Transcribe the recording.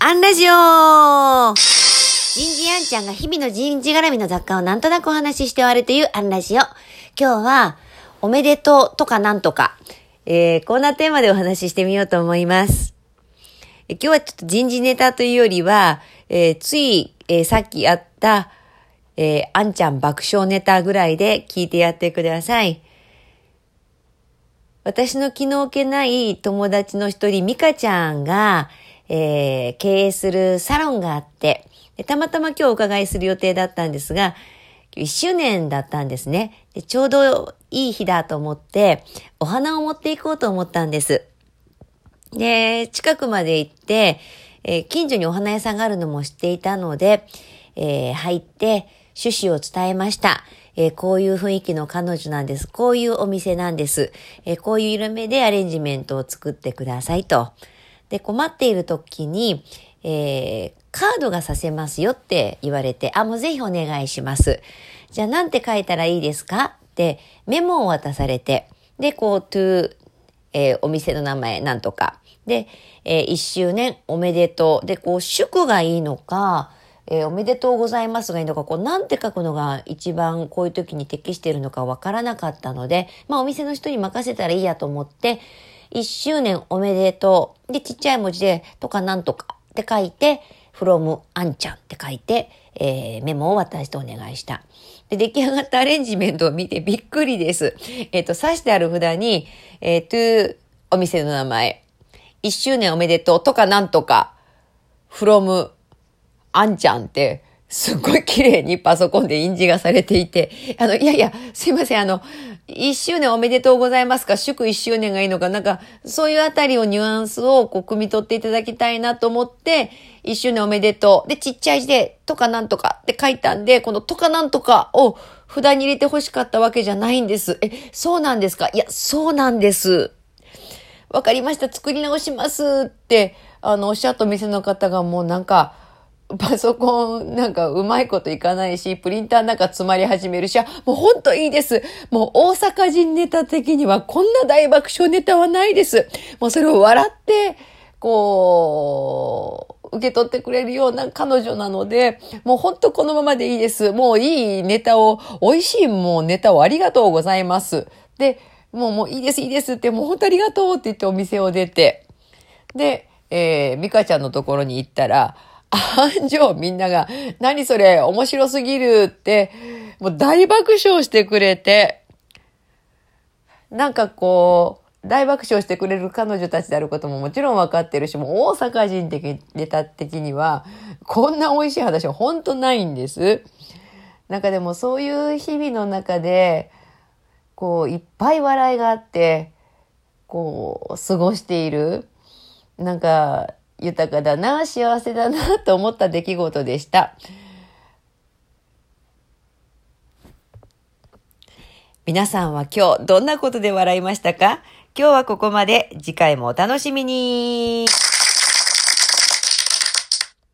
アンラジオ人事アンちゃんが日々の人事絡みの雑貨をなんとなくお話しして終わるというアンラジオ。今日は、おめでとうとかなんとか、えー、こんなテーマでお話ししてみようと思います。え今日はちょっと人事ネタというよりは、えー、つい、えー、さっきあった、えー、あんちゃん爆笑ネタぐらいで聞いてやってください。私の気の置けない友達の一人、ミカちゃんが、えー、経営するサロンがあって、たまたま今日お伺いする予定だったんですが、1周年だったんですねで。ちょうどいい日だと思って、お花を持っていこうと思ったんです。で、近くまで行って、えー、近所にお花屋さんがあるのも知っていたので、えー、入って趣旨を伝えました。えー、こういう雰囲気の彼女なんです。こういうお店なんです。えこういう色目でアレンジメントを作ってくださいと。で、困っている時に、えー、カードがさせますよって言われて、あ、もうぜひお願いします。じゃあなんて書いたらいいですか？ってメモを渡されて、で、こう、to、えー、お店の名前なんとか。で、えー、1周年おめでとう。で、こう、祝がいいのか、えー、おめでとうございますがいいのか、こう、なんて書くのが一番こういう時に適しているのかわからなかったので、まあ、お店の人に任せたらいいやと思って、1周年おめでとう。で、ちっちゃい文字で、とかなんとかって書いて、from あんちゃんって書いて、えー、メモを渡してお願いした。で、出来上がったアレンジメントを見てびっくりです。えっ、ー、と、刺してある札に、えー、to お店の名前、1周年おめでとうとかなんとか、from あんちゃんって、すっごい綺麗にパソコンで印字がされていて、あの、いやいや、すいません、あの、一周年おめでとうございますか？祝一周年がいいのか？なんか、そういうあたりをニュアンスをこう、汲み取っていただきたいなと思って、一周年おめでとう。で、ちっちゃい字で、とかなんとかって書いたんで、このとかなんとかを札に入れて欲しかったわけじゃないんです。え、そうなんですか？いや、そうなんです。わかりました。作り直しますって、あの、おっしゃった店の方がもうなんか、パソコンなんかうまいこといかないし、プリンターなんか詰まり始めるし、もうほんといいです。もう大阪人ネタ的にはこんな大爆笑ネタはないです。もうそれを笑って、こう、受け取ってくれるような彼女なので、もうほんとこのままでいいです。もういいネタを、美味しいもうネタをありがとうございます。で、もうもういいですいいですって、もう本当ありがとうって言ってお店を出て、で、えー、ミカちゃんのところに行ったら、安城みんなが、何それ、面白すぎるって、もう大爆笑してくれて、なんかこう、大爆笑してくれる彼女たちであることももちろん分かってるし、もう大阪人的、ネタ的には、こんな美味しい話は本当ないんです。なんかでもそういう日々の中で、こう、いっぱい笑いがあって、こう、過ごしている。なんか、豊かだな、幸せだなと思った出来事でした。皆さんは今日どんなことで笑いましたか？今日はここまで。次回もお楽しみに。